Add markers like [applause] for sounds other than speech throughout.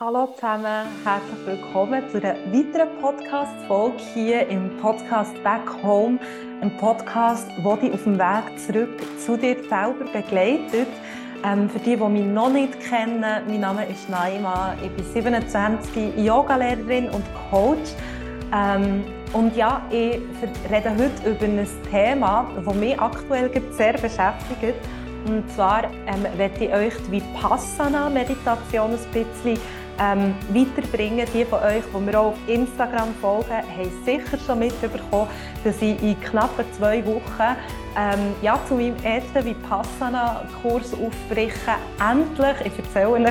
Hallo zusammen, herzlich willkommen zu einer weiteren Podcast-Folge hier im Podcast Back Home. Ein Podcast, der dich auf dem Weg zurück zu dir selber begleitet. Ähm, für die, die mich noch nicht kennen, mein Name ist Naima, ich bin 27, Yogalehrerin und Coach. Ähm, und ja, ich rede heute über ein Thema, das mich aktuell sehr beschäftigt. Und zwar ähm, werde ich euch die Vipassana-Meditation ein bisschen ähm, weiterbringen. Die von euch, die mir auch auf Instagram folgen, haben sicher schon mitbekommen, dass ich in knapp zwei Wochen ähm, ja, zu meinem ersten Vipassana-Kurs aufbreche. Endlich, ich erzähle euch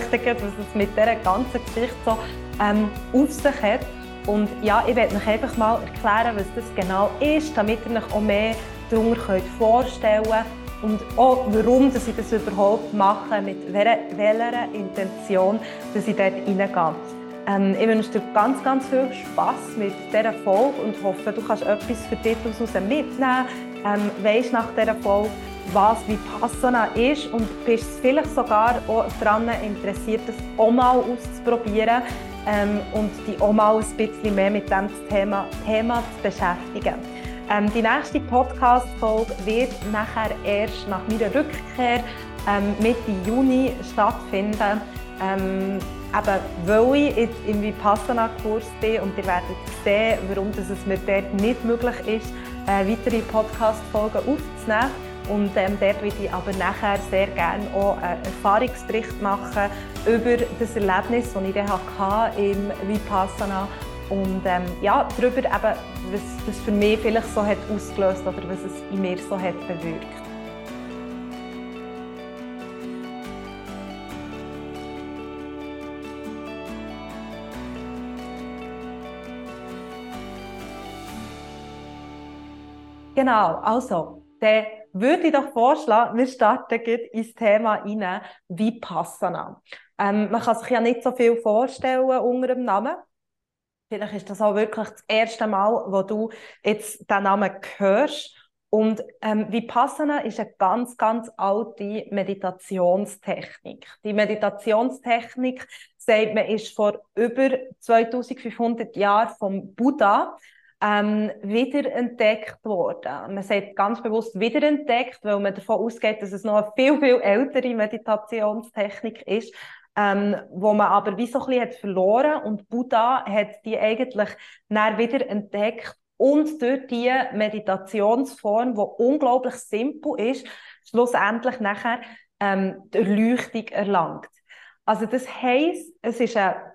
was es mit dieser ganzen Geschichte so ähm, auf sich hat. Und ja, ich werde euch einfach mal erklären, was das genau ist, damit ihr euch auch mehr darunter vorstellen könnt und auch warum dass ich das überhaupt mache, mit welcher, welcher Intention dass ich dort reingehe. Ähm, ich wünsche dir ganz, ganz viel Spass mit dieser Folge und hoffe, du kannst etwas für dich daraus mitnehmen. Ähm, weißt nach dieser Folge, was Vipassana ist und bist vielleicht sogar auch daran interessiert, das auch mal auszuprobieren ähm, und dich auch mal ein bisschen mehr mit diesem Thema, Thema zu beschäftigen. Ähm, die nächste Podcast-Folge wird nachher erst nach meiner Rückkehr ähm, Mitte Juni stattfinden. Ähm, eben, weil ich jetzt im Vipassana-Kurs bin und ihr werdet sehen, warum es mir dort nicht möglich ist, äh, weitere Podcast-Folgen aufzunehmen. Und ähm, dort würde ich aber nachher sehr gerne auch einen Erfahrungsbericht machen über das Erlebnis, das ich dann hatte im Vipassana und ähm, ja, darüber eben, was das für mich vielleicht so hat ausgelöst oder was es in mir so hat bewirkt. Genau, also, dann würde ich doch vorschlagen, wir starten ins Thema rein, Vipassana. Ähm, man kann sich ja nicht so viel vorstellen unter dem Namen. Vielleicht ist das auch wirklich das erste Mal, wo du jetzt den Namen hörst. Und ähm, Vipassana ist eine ganz, ganz alte Meditationstechnik. Die Meditationstechnik, sagt man, ist vor über 2500 Jahren vom Buddha ähm, wiederentdeckt worden. Man sagt ganz bewusst wiederentdeckt, weil man davon ausgeht, dass es noch eine viel, viel ältere Meditationstechnik ist ähm, wo man aber wie so ein bisschen hat verloren und Buddha hat die eigentlich dann wieder entdeckt und durch die Meditationsform, die unglaublich simpel ist, schlussendlich nachher ähm, die Erleuchtung erlangt. Also das heisst, es ist eine,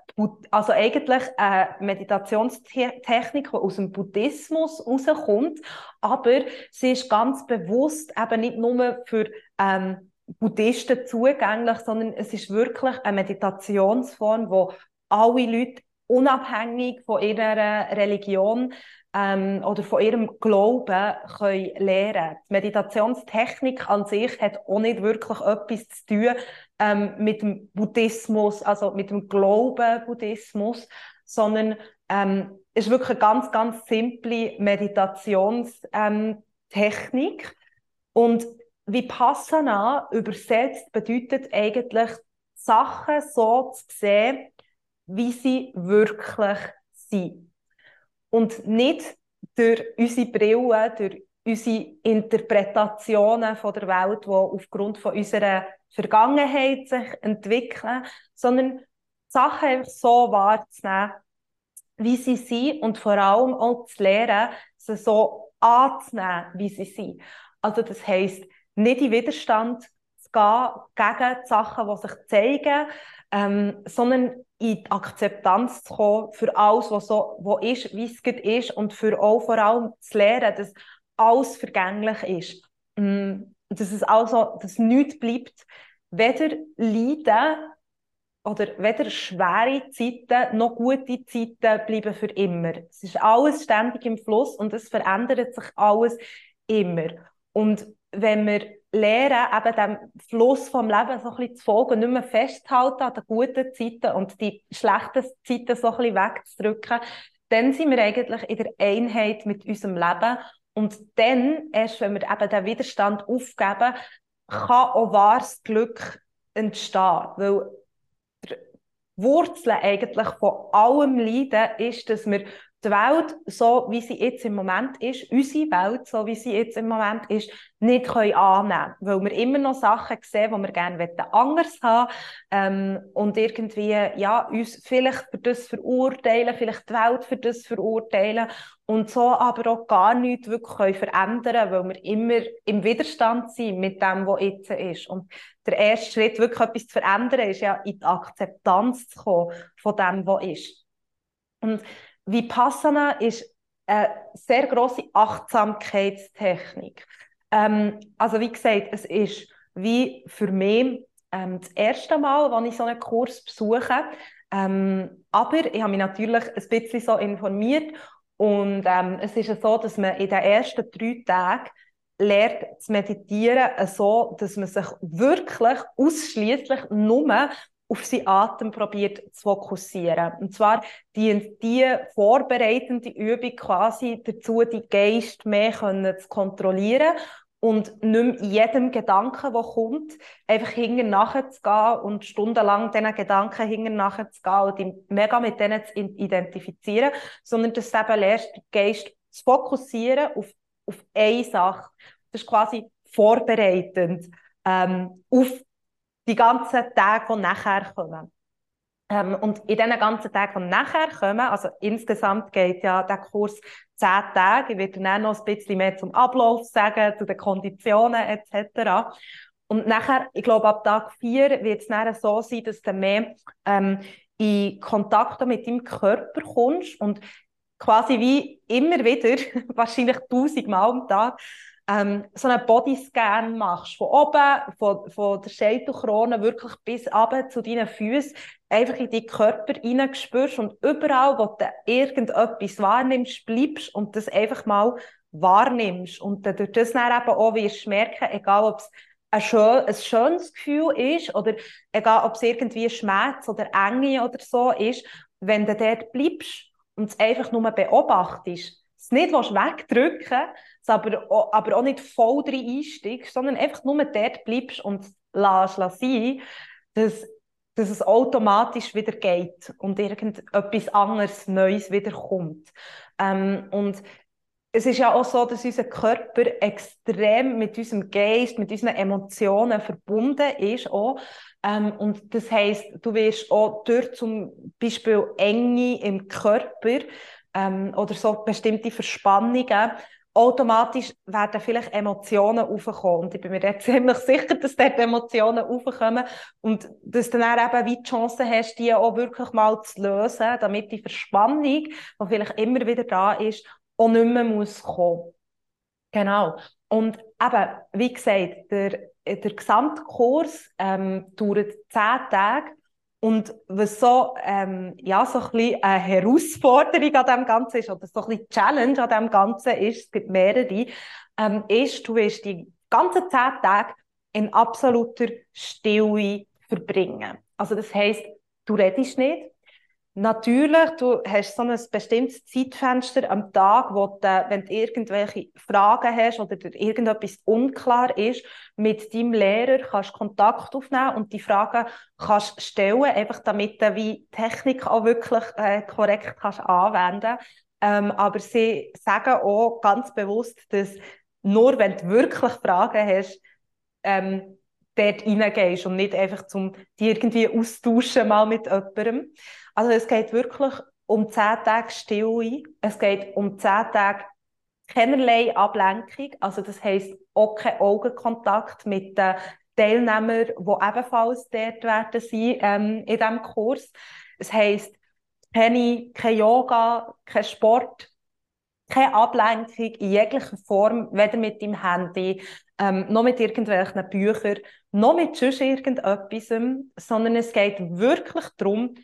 also eigentlich eine Meditationstechnik, die aus dem Buddhismus rauskommt, aber sie ist ganz bewusst eben nicht nur für ähm, Buddhisten zugänglich, sondern es ist wirklich eine Meditationsform, wo alle Leute unabhängig von ihrer Religion ähm, oder von ihrem Glauben können lernen. Die Meditationstechnik an sich hat auch nicht wirklich etwas zu tun ähm, mit dem Buddhismus, also mit dem Glauben Buddhismus, sondern ähm, ist wirklich eine ganz, ganz simple Meditationstechnik. Und Vipassana übersetzt bedeutet eigentlich, Sachen so zu sehen, wie sie wirklich sind. Und nicht durch unsere Brille, durch unsere Interpretationen von der Welt, die aufgrund von unserer Vergangenheit sich entwickeln, sondern Sachen einfach so wahrzunehmen, wie sie sind und vor allem auch zu lernen, sie so anzunehmen, wie sie sind. Also das heisst, nicht in Widerstand zu gehen gegen die Sachen, die sich zeigen, ähm, sondern in die Akzeptanz zu kommen für alles, was so was ist, wie es ist und für auch vor allem zu lernen, dass alles vergänglich ist. Ähm, dass es also, dass nichts bleibt, weder Leiden oder weder schwere Zeiten noch gute Zeiten bleiben für immer. Es ist alles ständig im Fluss und es verändert sich alles immer. Und wenn wir lernen, eben dem Fluss vom Leben so ein zu folgen, nicht mehr festhalten an den guten Zeiten und die schlechten Zeiten so ein wegzudrücken, dann sind wir eigentlich in der Einheit mit unserem Leben. Und dann, erst wenn wir eben den Widerstand aufgeben, kann auch wahres Glück entstehen. Weil Wurzeln eigentlich von allem Leiden ist, dass wir die Welt, so wie sie jetzt im Moment ist, unsere Welt, so wie sie jetzt im Moment ist, nicht können annehmen Weil wir immer noch Sachen sehen, die wir gerne anders haben ähm, und irgendwie ja, uns vielleicht für das verurteilen, vielleicht die Welt für das verurteilen und so aber auch gar nichts wirklich können verändern weil wir immer im Widerstand sind mit dem, was jetzt ist. Und der erste Schritt, wirklich etwas zu verändern, ist ja in die Akzeptanz zu kommen von dem, was ist. Und Vipassana ist eine sehr große Achtsamkeitstechnik. Ähm, also wie gesagt, es ist wie für mich ähm, das erste Mal, wenn ich so einen Kurs besuche. Ähm, aber ich habe mich natürlich ein bisschen so informiert und ähm, es ist so, dass man in den ersten drei Tagen lernt zu meditieren, so dass man sich wirklich ausschließlich nur auf seinen Atem probiert zu fokussieren. Und zwar dient die vorbereitende Übung quasi dazu, die Geist mehr können zu kontrollieren und nicht mehr jedem Gedanken, der kommt, einfach hinten nachzugehen und stundenlang diesen Gedanken hinten nachzugehen und ihn mega mit denen zu identifizieren, sondern dass du eben lernst, den Geist zu fokussieren auf, auf eine Sache. Das ist quasi vorbereitend ähm, auf die ganzen Tage, die nachher kommen. Ähm, und in diesen ganzen Tagen, die nachher kommen, also insgesamt geht ja der Kurs zehn Tage, ich werde dann noch ein bisschen mehr zum Ablauf sagen, zu den Konditionen etc. Und nachher, ich glaube, ab Tag vier wird es dann so sein, dass du mehr ähm, in Kontakt mit deinem Körper kommst und quasi wie immer wieder, [laughs] wahrscheinlich tausendmal am Tag, ähm, so einen Bodyscan machst, von oben, von, von der Scheitelkrone wirklich bis runter zu deinen Füßen, einfach in deinen Körper hineinspürst und überall, wo du irgendetwas wahrnimmst, bleibst und das einfach mal wahrnimmst. Und dann durch das dann eben auch wirst merken, egal ob es ein, schön, ein schönes Gefühl ist oder egal ob es irgendwie Schmerz oder Enge oder so ist, wenn du dort bleibst und es einfach nur beobachtest, es nicht wegdrücken es aber, auch, aber auch nicht voll drin einsteigst, sondern einfach nur dort bleibst und lässt, lässt sein, dass, dass es automatisch wieder geht und irgendetwas anderes, Neues wieder kommt. Ähm, und es ist ja auch so, dass unser Körper extrem mit unserem Geist, mit unseren Emotionen verbunden ist. Auch. Ähm, und das heißt, du wirst auch durch zum Beispiel Enge im Körper ähm, oder so bestimmte Verspannungen automatisch werden vielleicht Emotionen aufkommen. Und ich bin mir jetzt [laughs] ziemlich sicher, dass dort Emotionen aufkommen und dass du dann eben wie die Chance hast, die auch wirklich mal zu lösen, damit die Verspannung, die vielleicht immer wieder da ist, auch nicht mehr muss kommen. Genau. Und eben, wie gesagt, der, der Gesamtkurs ähm, dauert zehn Tage und was so, ähm, ja, so ein bisschen eine Herausforderung an dem Ganzen ist, oder so ein bisschen Challenge an dem Ganzen ist, es gibt mehrere, ähm, ist, du wirst die ganzen zehn Tage in absoluter Stille verbringen. Also das heisst, du redest nicht, Natürlich, du hast so ein bestimmtes Zeitfenster am Tag, wo du, wenn du irgendwelche Fragen hast oder dir irgendetwas unklar ist, mit deinem Lehrer kannst Kontakt aufnehmen und die Fragen kannst stellen, einfach damit du wie Technik auch wirklich äh, korrekt kannst anwenden ähm, Aber sie sagen auch ganz bewusst, dass nur wenn du wirklich Fragen hast, ähm, dort reingehst und nicht einfach zum die irgendwie austauschen mal mit jemandem. Also es geht wirklich um zehn Tage Stille. Es geht um zehn Tage keinerlei Ablenkung. Also das heisst auch kein Augenkontakt mit den Teilnehmern, die ebenfalls dort werden sein ähm, in diesem Kurs. Es heisst keine, kein Yoga, kein Sport, keine Ablenkung in jeglicher Form, weder mit dem Handy, ähm, noch mit irgendwelchen Büchern, noch mit sonst irgendetwas, sondern es geht wirklich darum,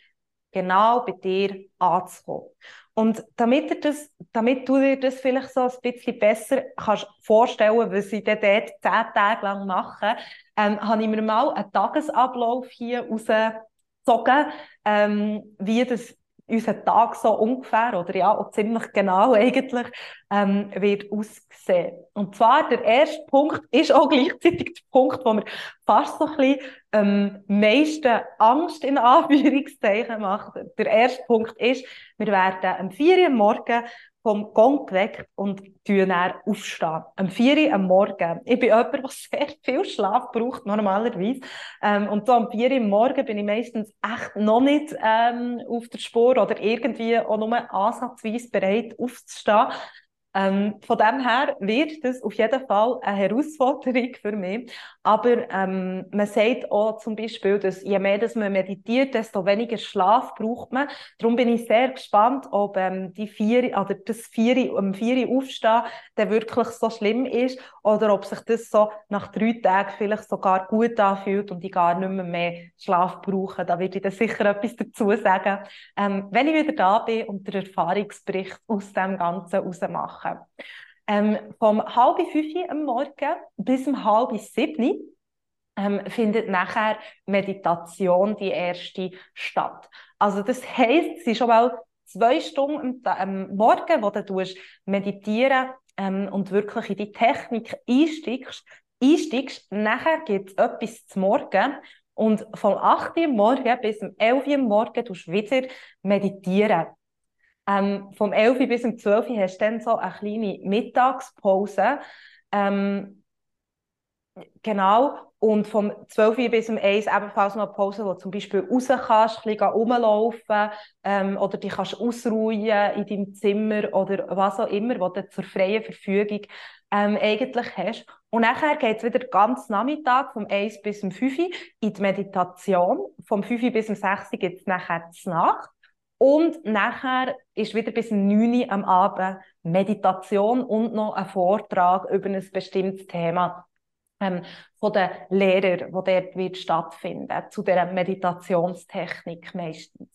genau bei dir anzukommen. Und damit, du das, damit du dir das vielleicht so ein bisschen besser kannst vorstellen was ich dort zehn Tage lang mache, ähm, habe ich mir mal einen Tagesablauf hier rausgezogen, ähm, wie das unser Tag so ungefähr oder ja auch ziemlich genau [laughs] eigentlich ähm, wird aussehen. Und zwar der erste Punkt ist auch gleichzeitig der Punkt, wo mir fast so ein bisschen ähm, meisten Angst in Anführungszeichen macht. Der erste Punkt ist, wir werden am 4 Uhr morgen vom Gong geweckt und dann aufstehen. Am 4 Uhr am Morgen. Ich bin [laughs] jemand, der sehr viel Schlaf braucht, normalerweise. Ähm, und so am 4 Uhr am Morgen bin ich meistens echt noch nicht ähm, auf der Spur oder irgendwie auch nur ansatzweise bereit aufzustehen. Ähm, von dem her wird das auf jeden Fall eine Herausforderung für mich. Aber ähm, man sagt auch zum Beispiel, dass je mehr dass man meditiert, desto weniger Schlaf braucht man. Darum bin ich sehr gespannt, ob ähm, die vier, oder das vier, um vier aufstehen dann wirklich so schlimm ist oder ob sich das so nach drei Tagen vielleicht sogar gut anfühlt und ich gar nicht mehr, mehr Schlaf brauche. Da werde ich dann sicher etwas dazu sagen, ähm, wenn ich wieder da bin und den Erfahrungsbericht aus dem Ganzen herausmache machen. Ähm, vom halb fünf am Morgen bis um halb sieben ähm, findet nachher Meditation die erste statt. Also das heisst, es ist schon mal zwei Stunden am Morgen, wo du meditieren ähm, und wirklich in die Technik einsteigst. einsteigst. Nachher gibt es etwas zum Morgen und vom 8 Uhr morgen bis um 11 Uhr morgen du wieder meditieren. Ähm, vom 11 bis um 12 Uhr hast du dann so eine kleine Mittagspause. Ähm, genau. Und vom 12 bis um 1 ebenfalls noch eine Pause, wo du zum Beispiel raus kannst, ein bisschen rumlaufen ähm, oder dich kannst ausruhen in deinem Zimmer oder was auch immer, was du zur freien Verfügung ähm, eigentlich hast. Und nachher geht es wieder ganz Nachmittag, vom 1 bis um 5 Uhr, in die Meditation. Vom 5 bis um 6 Uhr gibt es nachher die Nacht. Und nachher ist wieder bis 9 Uhr am Abend Meditation und noch ein Vortrag über ein bestimmtes Thema ähm, von den Lehrern, wo dort wird stattfinden, zu der Meditationstechnik meistens.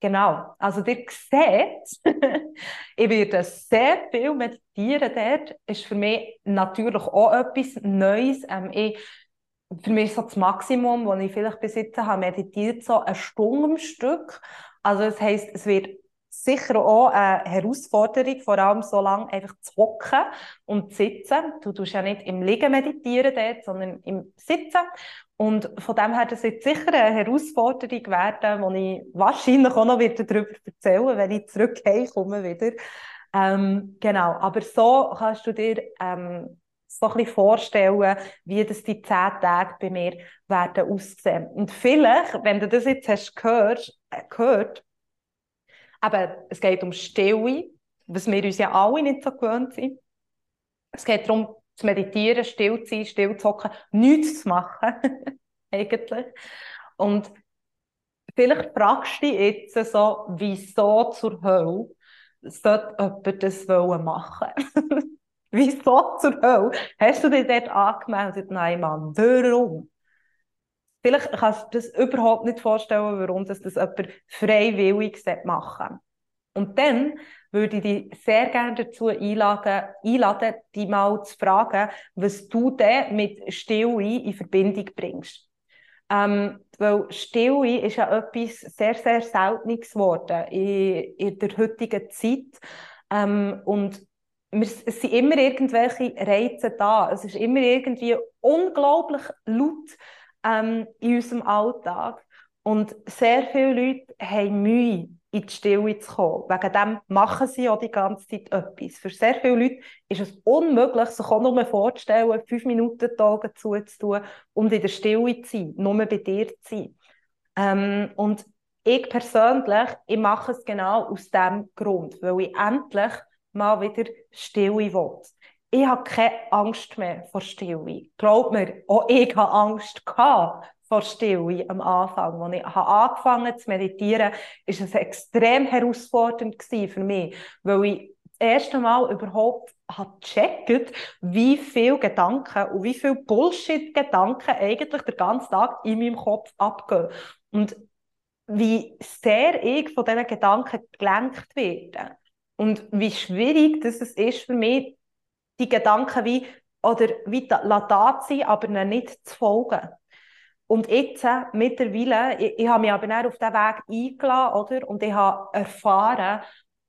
Genau, also ihr seht, [laughs] ich werde sehr viel meditieren dort, ist für mich natürlich auch etwas Neues. Ähm, ich, für mich ist so das Maximum, das ich vielleicht bis jetzt habe meditiert, so eine Stunde am Stück also das heisst, es wird sicher auch eine Herausforderung, vor allem so lange einfach zu hocken und zu sitzen. Du tust ja nicht im Liegen meditieren dort, sondern im Sitzen. Und von dem her, das wird sicher eine Herausforderung werden, die ich wahrscheinlich auch noch wieder darüber erzählen wenn ich zurückkomme wieder. Ähm, genau, aber so kannst du dir ähm, so ein bisschen vorstellen, wie das die zehn Tage bei mir werden aussehen. Und vielleicht, wenn du das jetzt hast gehört, gehört aber es geht um Stille, was wir uns ja alle nicht so gewöhnt sind. Es geht darum, zu meditieren, still zu sein, still zu hocken, nichts zu machen, [laughs] eigentlich. Und vielleicht fragst du dich jetzt so, wieso zur Hölle sollte jemand das machen [laughs] Wieso zur Hölle hast du dich dort angemeldet? Nein, Mann, warum? Vielleicht kannst du das überhaupt nicht vorstellen, warum das, das jemand freiwillig machen Und dann würde ich dich sehr gerne dazu einladen, einladen, dich mal zu fragen, was du denn mit Stille in Verbindung bringst. Ähm, weil Stille ist ja etwas sehr, sehr Seltenes geworden in, in der heutigen Zeit. Ähm, und es sind immer irgendwelche Reize da. Es ist immer irgendwie unglaublich laut ähm, in unserem Alltag. Und sehr viele Leute haben Mühe, in die Stille zu kommen. Wegen dem machen sie auch die ganze Zeit etwas. Für sehr viele Leute ist es unmöglich, sich auch nur vorzustellen, fünf Minuten die Augen zuzutun und in der Stille zu sein, nur bei dir zu sein. Ähm, und ich persönlich, ich mache es genau aus dem Grund, weil ich endlich mal wieder Stille will. Ich habe keine Angst mehr vor Stille. Glaub mir, auch ich habe Angst vor Stille am Anfang. Als ich angefangen habe zu meditieren, war es extrem herausfordernd für mich, weil ich das erste Mal überhaupt gecheckt, wie viele Gedanken und wie viele Bullshit-Gedanken eigentlich den ganzen Tag in meinem Kopf abgehen. Und wie sehr ich von diesen Gedanken gelenkt werde. Und wie schwierig das ist für mich, die Gedanken wie, oder wie da sein, aber nicht zu folgen. Und jetzt, äh, mittlerweile, ich, ich habe mich aber auf diesen Weg eingeladen, oder? Und ich habe erfahren,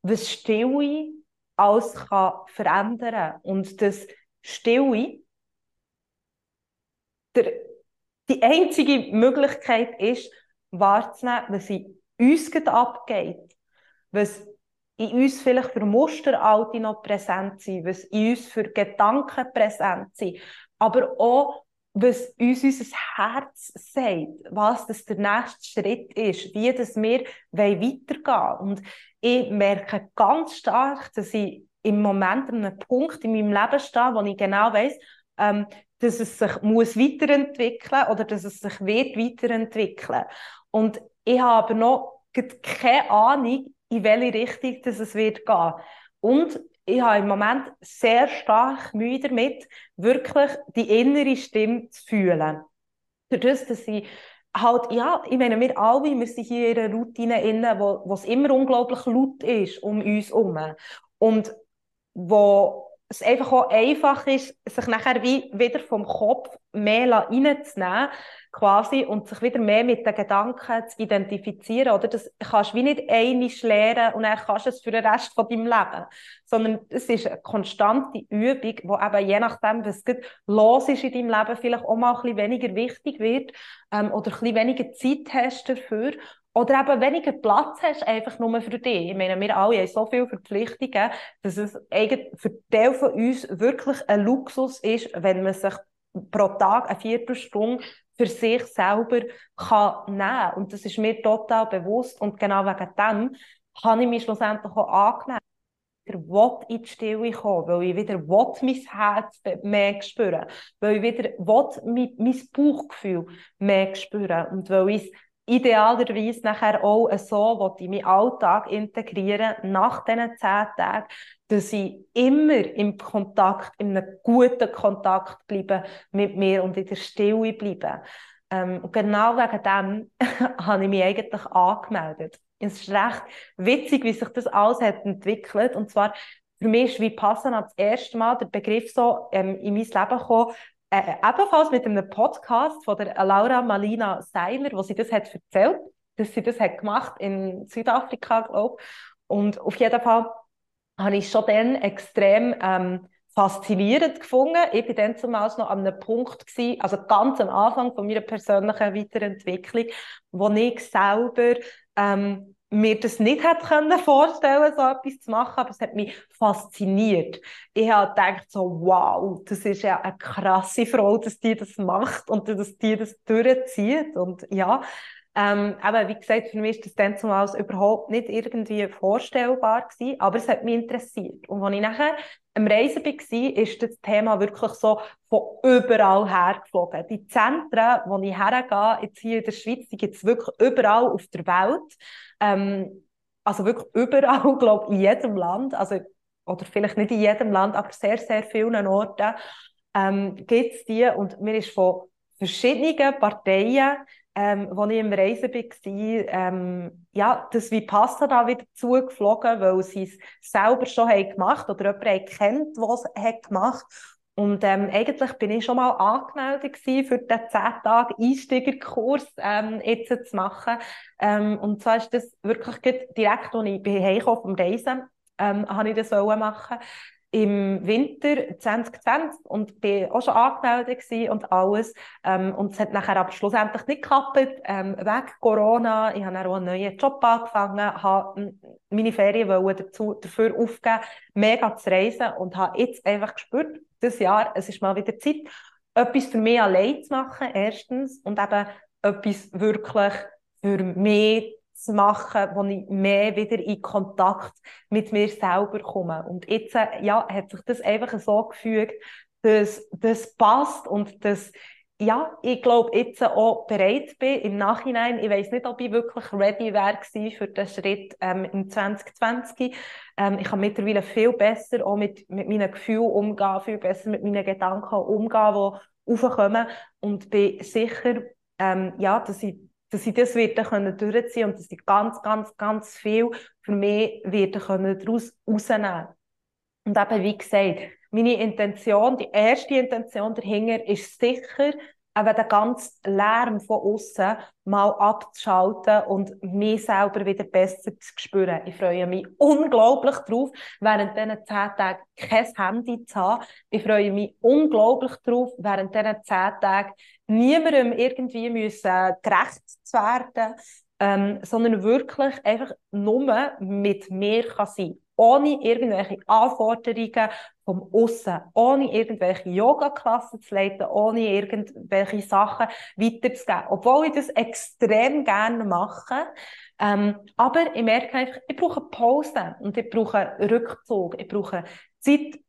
was Stille alles kann verändern kann. Und das Stille, der, die einzige Möglichkeit ist, wahrzunehmen, was in uns abgeht. Was in uns vielleicht für Muster noch präsent sind, was in uns für Gedanken präsent sind, aber auch, was uns unser Herz sagt, was das der nächste Schritt ist, wie das wir weitergehen wollen. Und ich merke ganz stark, dass ich im Moment an einem Punkt in meinem Leben stehe, wo ich genau weiß, ähm, dass es sich muss weiterentwickeln oder dass es sich wird weiterentwickeln. Und ich habe noch keine Ahnung, in welche Richtung dass es wird gehen. Und ich habe im Moment sehr stark Mühe damit, wirklich die innere Stimme zu fühlen. Dadurch, dass ich halt, ja, ich meine, wir alle, wir sind hier in einer Routine inne, wo, wo es immer unglaublich laut ist um uns herum. Und wo es einfach auch einfach ist, sich nachher wie wieder vom Kopf mehr reinzunehmen, quasi, und sich wieder mehr mit den Gedanken zu identifizieren, oder? Das kannst du wie nicht einig lernen und dann kannst du es für den Rest von deinem Leben. Sondern es ist eine konstante Übung, wo eben je nachdem, was los ist in deinem Leben, vielleicht auch mal ein bisschen weniger wichtig wird, ähm, oder ein bisschen weniger Zeit hast dafür. Oder eben weniger Platz hast, einfach nur für dich. Ich meine, wir alle haben so viele Verpflichtungen, dass es für Teil von uns wirklich ein Luxus ist, wenn man sich pro Tag eine Viertelstunde für sich selber kann nehmen kann. Und das ist mir total bewusst. Und genau wegen dem habe ich mich schlussendlich auch angenommen. Ich will in die Stille kommen, weil ich wieder mein Herz mehr spüren weil ich wieder mein Bauchgefühl mehr spüren und weil ich idealerweise nachher auch so in meinen Alltag integrieren nach diesen zehn Tagen, dass ich immer im Kontakt, in einem guten Kontakt bleibe mit mir und in der Stille bleibe. Ähm, und genau wegen dem [laughs] habe ich mich eigentlich angemeldet. Es ist recht witzig, wie sich das alles hat entwickelt. Und zwar, für mich ist Vipassana das erste Mal der Begriff so ähm, in mein Leben gekommen, äh, ebenfalls mit einem Podcast von der Laura Malina Seiler, wo sie das hat erzählt, dass sie das hat gemacht in Südafrika, glaube ich. Und auf jeden Fall habe ich schon dann extrem ähm, faszinierend gefunden. Ich war dann zumal noch an einem Punkt, gewesen, also ganz am Anfang von meiner persönlichen Weiterentwicklung, wo ich selber ähm, mir das nicht hätte können vorstellen so etwas zu machen, aber es hat mich fasziniert. Ich habe gedacht so, wow, das ist ja eine krasse Frau, dass die das macht und dass die das durchzieht und ja, ähm, aber wie gesagt, für mich ist das dann zumal überhaupt nicht irgendwie vorstellbar gewesen, aber es hat mich interessiert. Und als ich nachher am Reisen war, ist das Thema wirklich so von überall her geflogen. Die Zentren, wo ich hergehe, jetzt hier in der Schweiz, die gibt es wirklich überall auf der Welt. Ähm, also wirklich [laughs] überall, glaube ich, in jedem Land. Also, oder vielleicht nicht in jedem Land, aber sehr, sehr vielen Orten ähm, gibt es die. Und mir ist von verschiedenen Parteien ähm, als ich im Reisen war, ähm, ja, das Vipassana wieder zugeflogen, weil sie es selber schon haben gemacht oder jemand kennt, der es hat gemacht und ähm, eigentlich bin ich schon mal angemeldet für den 10 Tage Einsteigerkurs ähm, jetzt zu machen. Ähm, und zwar ist das wirklich direkt, als ich heimgekommen vom Reisen, ähm, habe ich das machen im Winter 2020 und bin auch schon angemeldet und alles. Ähm, und es hat nachher aber schlussendlich nicht geklappt, ähm, wegen Corona. Ich habe dann auch einen neuen Job angefangen, habe meine Ferien dazu, dafür aufgeben, mega zu reisen und habe jetzt einfach gespürt, dieses Jahr, es ist mal wieder Zeit, etwas für mich allein zu machen, erstens, und eben etwas wirklich für mich zu machen, wo ich mehr wieder in Kontakt mit mir selber komme. Und jetzt äh, ja, hat sich das einfach so gefügt, dass das passt und dass ja, ich glaube, jetzt auch bereit bin im Nachhinein. Ich weiß nicht, ob ich wirklich ready wäre für den Schritt ähm, im 2020. Ähm, ich kann mittlerweile viel besser auch mit, mit meinen Gefühlen umgehen, viel besser mit meinen Gedanken umgehen, die aufkommen und bin sicher, ähm, ja, dass ich dass ich das wieder können durchziehen und dass ich ganz, ganz, ganz viel für mich wieder können daraus rausnehmen. Und eben, wie gesagt, meine Intention, die erste Intention dahinter ist sicher, eben den ganzen Lärm von außen mal abzuschalten und mich selber wieder besser zu spüren. Ich freue mich unglaublich darauf, während diesen zehn Tagen kein Handy zu haben. Ich freue mich unglaublich darauf, während diesen zehn Tagen niemandem irgendwie müssen gerecht zu werden, ähm, sondern wirklich einfach nur mit mir kann sein ohne irgendwelche Anforderungen vom Aussen, ohne irgendwelche Yoga-Klassen zu leiten, ohne irgendwelche Sachen weiterzugeben. Obwohl ich das extrem gerne mache. Ähm, aber ich merke einfach, ich brauche Pause und ich brauche Rückzug, ich brauche Zeit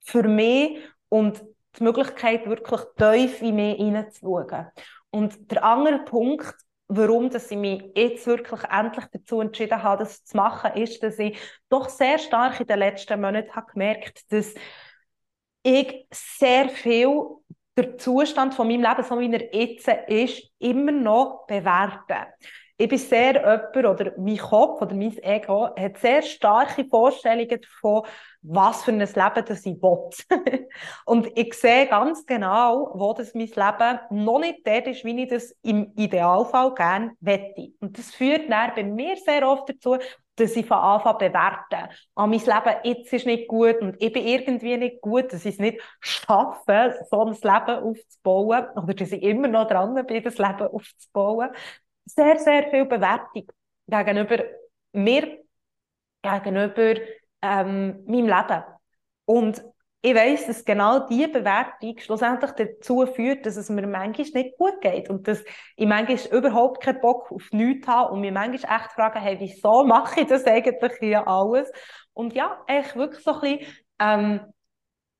für mich und die Möglichkeit, wirklich tief in mich hineinzuschauen. Und der andere Punkt, warum dass ich mich jetzt wirklich endlich dazu entschieden habe, das zu machen, ist, dass ich doch sehr stark in den letzten Monaten habe gemerkt dass ich sehr viel der Zustand von meinem Leben, so wie er jetzt ist, immer noch bewerte. Ich bin sehr jemand, oder mein Kopf oder mein Ego hat sehr starke Vorstellungen davon, was für ein Leben das ich will. [laughs] und ich sehe ganz genau, wo das mein Leben noch nicht dort ist, wie ich das im Idealfall gerne wette. Und das führt dann bei mir sehr oft dazu, dass ich von Anfang bewerte. Ah, mein Leben jetzt ist nicht gut und ich bin irgendwie nicht gut, dass ich es nicht schaffe, so ein Leben aufzubauen oder dass ich immer noch dran bin, das Leben aufzubauen sehr, sehr viel Bewertung gegenüber mir, gegenüber ähm, meinem Leben. Und ich weiß, dass genau diese Bewertung schlussendlich dazu führt, dass es mir manchmal nicht gut geht und dass ich manchmal überhaupt keinen Bock auf nichts habe und mir manchmal echt fragen, hey, wieso mache ich das eigentlich hier alles? Und ja, echt wirklich so ein bisschen, ähm,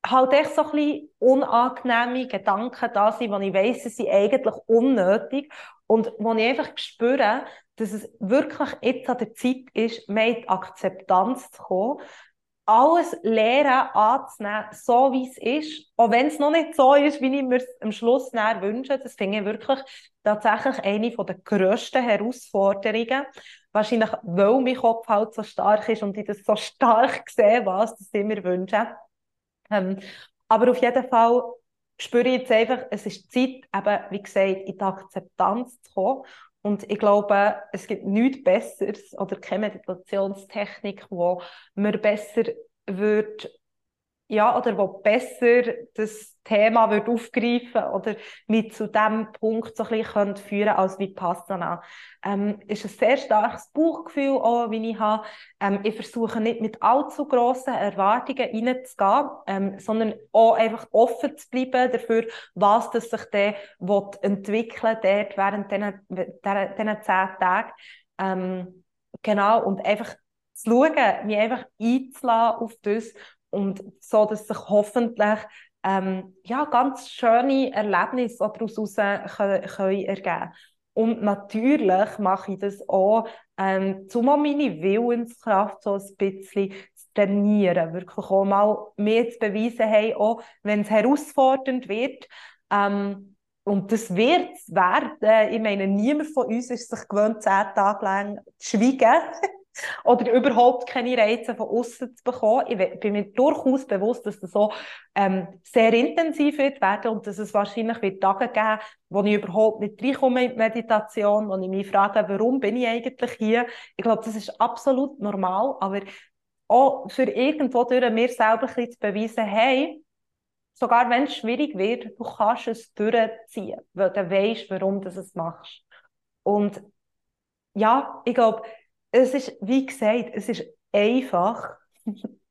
halt echt so ein bisschen unangenehme Gedanken da sind, wo ich weiss, sie sind eigentlich unnötig und wo ich einfach spüre, dass es wirklich jetzt an der Zeit ist, mehr in die Akzeptanz zu kommen, alles Lehren anzunehmen, so wie es ist, auch wenn es noch nicht so ist, wie ich mir es am Schluss wünsche. Das finde ich wirklich tatsächlich eine der grössten Herausforderungen. Wahrscheinlich, weil mein Kopf halt so stark ist und ich das so stark [laughs] sehe, was ich mir wünsche. Ähm, aber auf jeden Fall spüre ich jetzt einfach, es ist Zeit, eben, wie gesagt, in die Akzeptanz zu kommen. Und ich glaube, es gibt nichts Besseres oder keine Meditationstechnik, wo man besser würde ja, oder wo besser das Thema wird aufgreifen oder mit zu dem Punkt so ein bisschen führen als Vipassana. Ähm, ist ein sehr starkes Bauchgefühl auch, wie ich habe. Ähm, ich versuche nicht mit allzu grossen Erwartungen reinzugehen, ähm, sondern auch einfach offen zu bleiben dafür, was das sich dann entwickeln dort während diesen zehn Tagen. Ähm, genau, und einfach zu schauen, mich einfach einzulassen auf das und so, dass sich hoffentlich ähm, ja, ganz schöne Erlebnisse daraus können, können ergeben Und natürlich mache ich das auch, ähm, um meine Willenskraft so ein bisschen zu trainieren. Wirklich auch mal mehr zu beweisen, hey, auch wenn es herausfordernd wird, ähm, und das wird es werden. Ich meine, niemand von uns ist sich gewöhnt, zehn Tage lang zu schweigen. [laughs] oder überhaupt keine Reize von außen zu bekommen. Ich bin mir durchaus bewusst, dass das so ähm, sehr intensiv wird werden und dass es wahrscheinlich wird Tage geben, wo ich überhaupt nicht reinkomme in die Meditation, wo ich mich frage, warum bin ich eigentlich hier? Ich glaube, das ist absolut normal, aber auch für irgendwo durch mir selber ein zu beweisen, hey, sogar wenn es schwierig wird, du kannst es durchziehen, weil du weißt, warum du es machst. Und ja, ich glaube, es ist, wie gesagt, es ist einfach [laughs]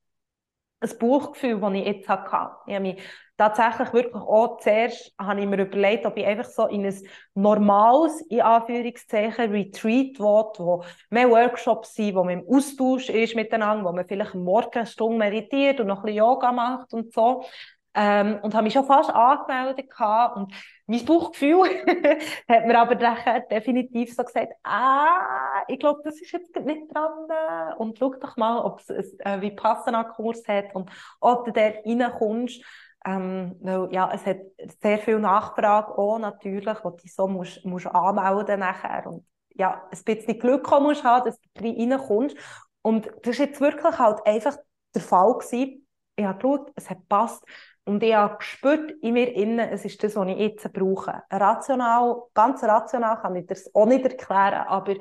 ein Buchgefühl, das ich jetzt hatte. Ich habe mich tatsächlich wirklich auch zuerst habe ich mir überlegt, ob ich einfach so in ein normales, in Anführungszeichen, Retreat will, wo mehr Workshops sind, wo man im Austausch ist miteinander, wo man vielleicht am Stunde meditiert und noch ein bisschen Yoga macht und so. Ähm, und habe mich schon fast angemeldet gehabt. und mein Bauchgefühl [laughs] hat mir aber nachher definitiv so gesagt, ah, ich glaube, das ist jetzt nicht dran und schau doch mal, ob es einen Vipassana-Kurs hat und ob du dort reinkommst. Ähm, weil, ja, es hat sehr viel Nachfrage auch natürlich, wo du so musst, musst anmelden nachher und ja, ein bisschen Glück musst haben, dass du reinkommst. Und das war jetzt wirklich halt einfach der Fall gewesen. Ich habe geschaut, es hat gepasst Und ich habe gespürt in mir innen, es ist das, was ich jetzt brauche. Rational, ganz rational kann ich das auch nicht erklären, aber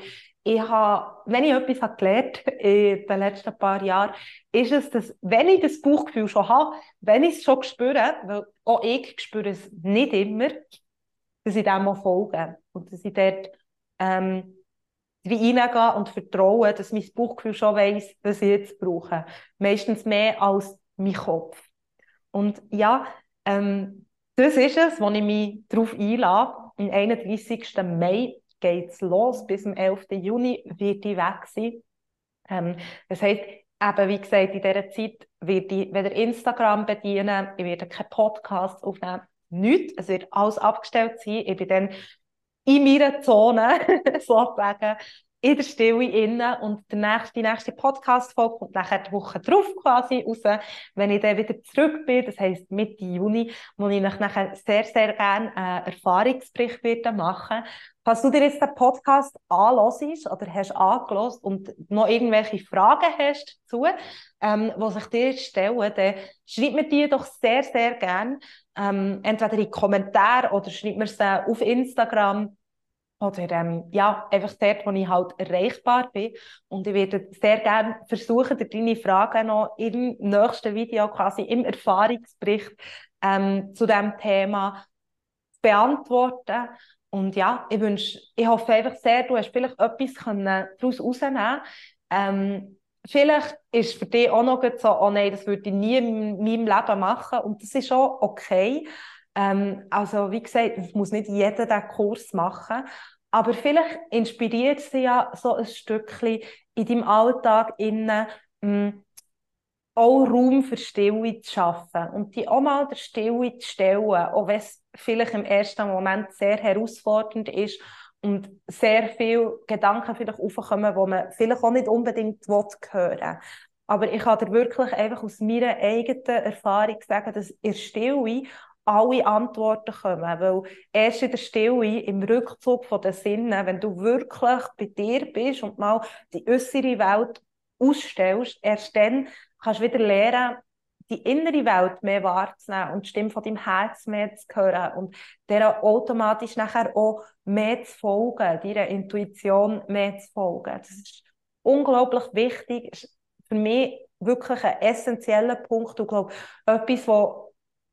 ich habe, wenn ich etwas habe gelernt [laughs] in den letzten paar Jahren, ist es, dass, wenn ich das Bauchgefühl schon habe, wenn ich es schon spüre, weil auch ich spüre es nicht immer, dass ich dem auch folge. Und dass ich dort ähm, wie reingehen und vertrauen, dass mein Bauchgefühl schon weiss, was ich jetzt brauche. Meistens mehr als mein Kopf. Und ja, ähm, das ist es, wo ich mich darauf einlade. Am 31. Mai geht es los. Bis zum 11. Juni wird ich weg sein. Ähm, das heisst, eben, wie gesagt, in dieser Zeit werde ich weder Instagram bedienen, ich werde keinen Podcast aufnehmen, nichts. Es wird alles abgestellt sein. Ich bin dann in meiner Zone, [laughs] sozusagen, in der Stille innen und der nächste, die nächste Podcast-Folge kommt nachher die Woche drauf quasi raus, wenn ich dann wieder zurück bin, das heisst Mitte Juni, wo ich nachher sehr, sehr gerne einen Erfahrungsbericht werde machen. Falls du dir jetzt den Podcast anhörst oder hast angelost und noch irgendwelche Fragen hast dazu, ähm, die sich dir stellen, dann schreib mir die doch sehr, sehr gerne. Ähm, entweder in Kommentare oder schreib mir sie auf Instagram oder ähm, ja, einfach dort, wo ich halt erreichbar bin. Und ich werde sehr gerne versuchen, deine Fragen noch im nächsten Video, quasi im Erfahrungsbericht ähm, zu diesem Thema zu beantworten. Und ja, ich wünsche, ich hoffe einfach sehr, du hast vielleicht etwas daraus herausnehmen ähm, Vielleicht ist für dich auch noch so, oh nein, das würde ich nie in meinem Leben machen. Und das ist auch okay. Ähm, also, wie gesagt, es muss nicht jeder diesen Kurs machen. Aber vielleicht inspiriert sie ja so ein Stückchen in deinem Alltag innen, hm, auch Raum für Stille zu schaffen und die auch mal der Stille zu stellen, auch wenn es vielleicht im ersten Moment sehr herausfordernd ist und sehr viele Gedanken vielleicht aufkommen, die man vielleicht auch nicht unbedingt hören will. Aber ich kann dir wirklich einfach aus meiner eigenen Erfahrung sagen, dass in Stille alle Antworten kommen. Weil erst in der Stille, im Rückzug von den Sinnen, wenn du wirklich bei dir bist und mal die äußere Welt ausstellst, erst dann kannst du wieder lernen, die innere Welt mehr wahrzunehmen und die Stimme von deinem Herz mehr zu hören und der automatisch nachher auch mehr zu folgen, deiner Intuition mehr zu folgen. Das ist unglaublich wichtig, ist für mich wirklich ein essentieller Punkt und glaube, etwas, was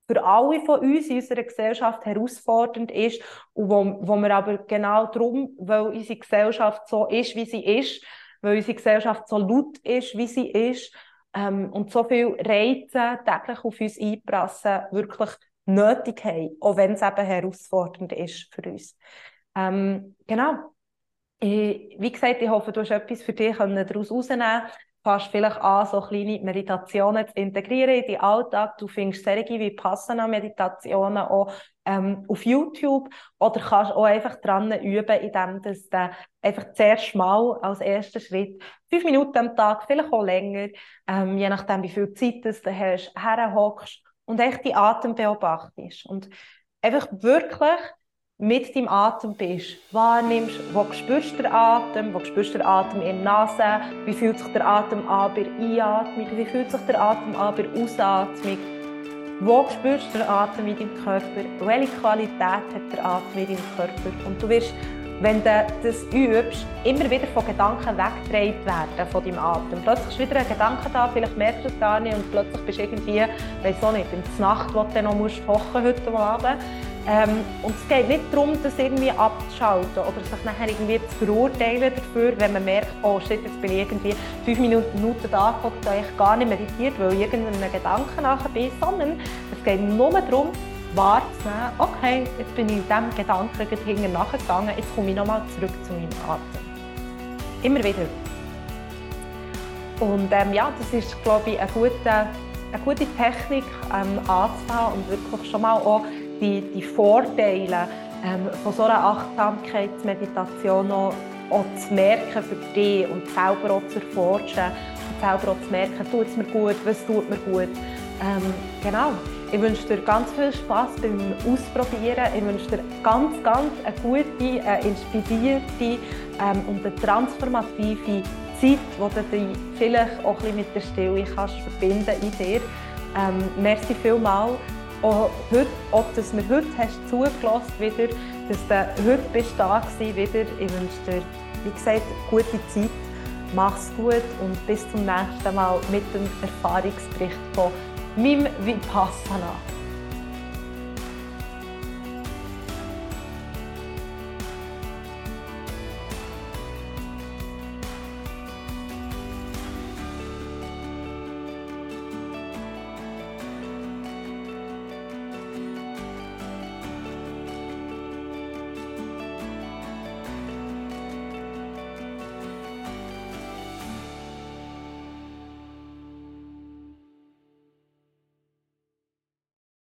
für alle von uns in unserer Gesellschaft herausfordernd ist und wo, wo wir aber genau darum, weil unsere Gesellschaft so ist, wie sie ist, weil unsere Gesellschaft so laut ist, wie sie ist ähm, und so viele Reize täglich auf uns einprassen, wirklich nötig haben, auch wenn es eben herausfordernd ist für uns. Ähm, genau. Ich, wie gesagt, ich hoffe, du hast etwas für dich daraus herausnehmen fängst vielleicht an, so kleine Meditationen zu integrieren in deinen Alltag. Du findest solche wie Passana-Meditationen auch ähm, auf YouTube oder kannst auch einfach dran üben, indem du einfach zuerst mal als ersten Schritt fünf Minuten am Tag, vielleicht auch länger, ähm, je nachdem wie viel Zeit du hast, herhockst und echt die Atem beobachtest. Und einfach wirklich mit deinem Atem bist, wahrnimmst, wo spürst du den Atem, wo spürst du den Atem in der Nase, wie fühlt sich der Atem an bei Einatmung, wie fühlt sich der Atem an bei Ausatmung, wo spürst du den Atem in deinem Körper, welche Qualität hat der Atem in deinem Körper und du wirst wenn du das übst, immer wieder von Gedanken weggedreht werden von deinem Atem. Plötzlich ist wieder ein Gedanke da, vielleicht merkst du es gar nicht und plötzlich bist du irgendwie, weiß auch nicht, in der Nacht, wo du noch musst kochen heute Abend. Ähm, und es geht nicht darum, das irgendwie abzuschalten oder sich nachher irgendwie zu verurteilen dafür, wenn man merkt, oh shit, jetzt bin ich irgendwie fünf Minuten, da und ich gar nicht meditiert, weil ich irgendeinen Gedanken nachher bin, sondern es geht nur darum, wahrzunehmen, okay, jetzt bin ich diesem Gedanken hinten nachgegangen, jetzt komme ich nochmal zurück zu meinem Atem. Immer wieder. Und ähm, ja, das ist, glaube ich, eine gute, eine gute Technik ähm, anzufangen und wirklich schon mal auch die, die Vorteile ähm, von so einer Achtsamkeitsmeditation auch, auch zu merken für dich und selber auch zu erforschen und selber auch zu merken, tut es mir gut, was tut mir gut. Ähm, genau. Ich wünsche dir ganz viel Spaß beim Ausprobieren. Ich wünsche dir ganz, ganz eine gute, eine inspirierte ähm, und eine transformative Zeit, wo du dich vielleicht auch ein bisschen mit der Stille kannst verbinden in dir. Ähm, merci vielmals auch heute, ob du mir heute hast zugelassen wieder, dass du heute bist da gewesen, wieder. Ich wünsche dir, wie gesagt, gute Zeit. Mach's gut und bis zum nächsten Mal mit dem Erfahrungsbericht von meinem Vipassana.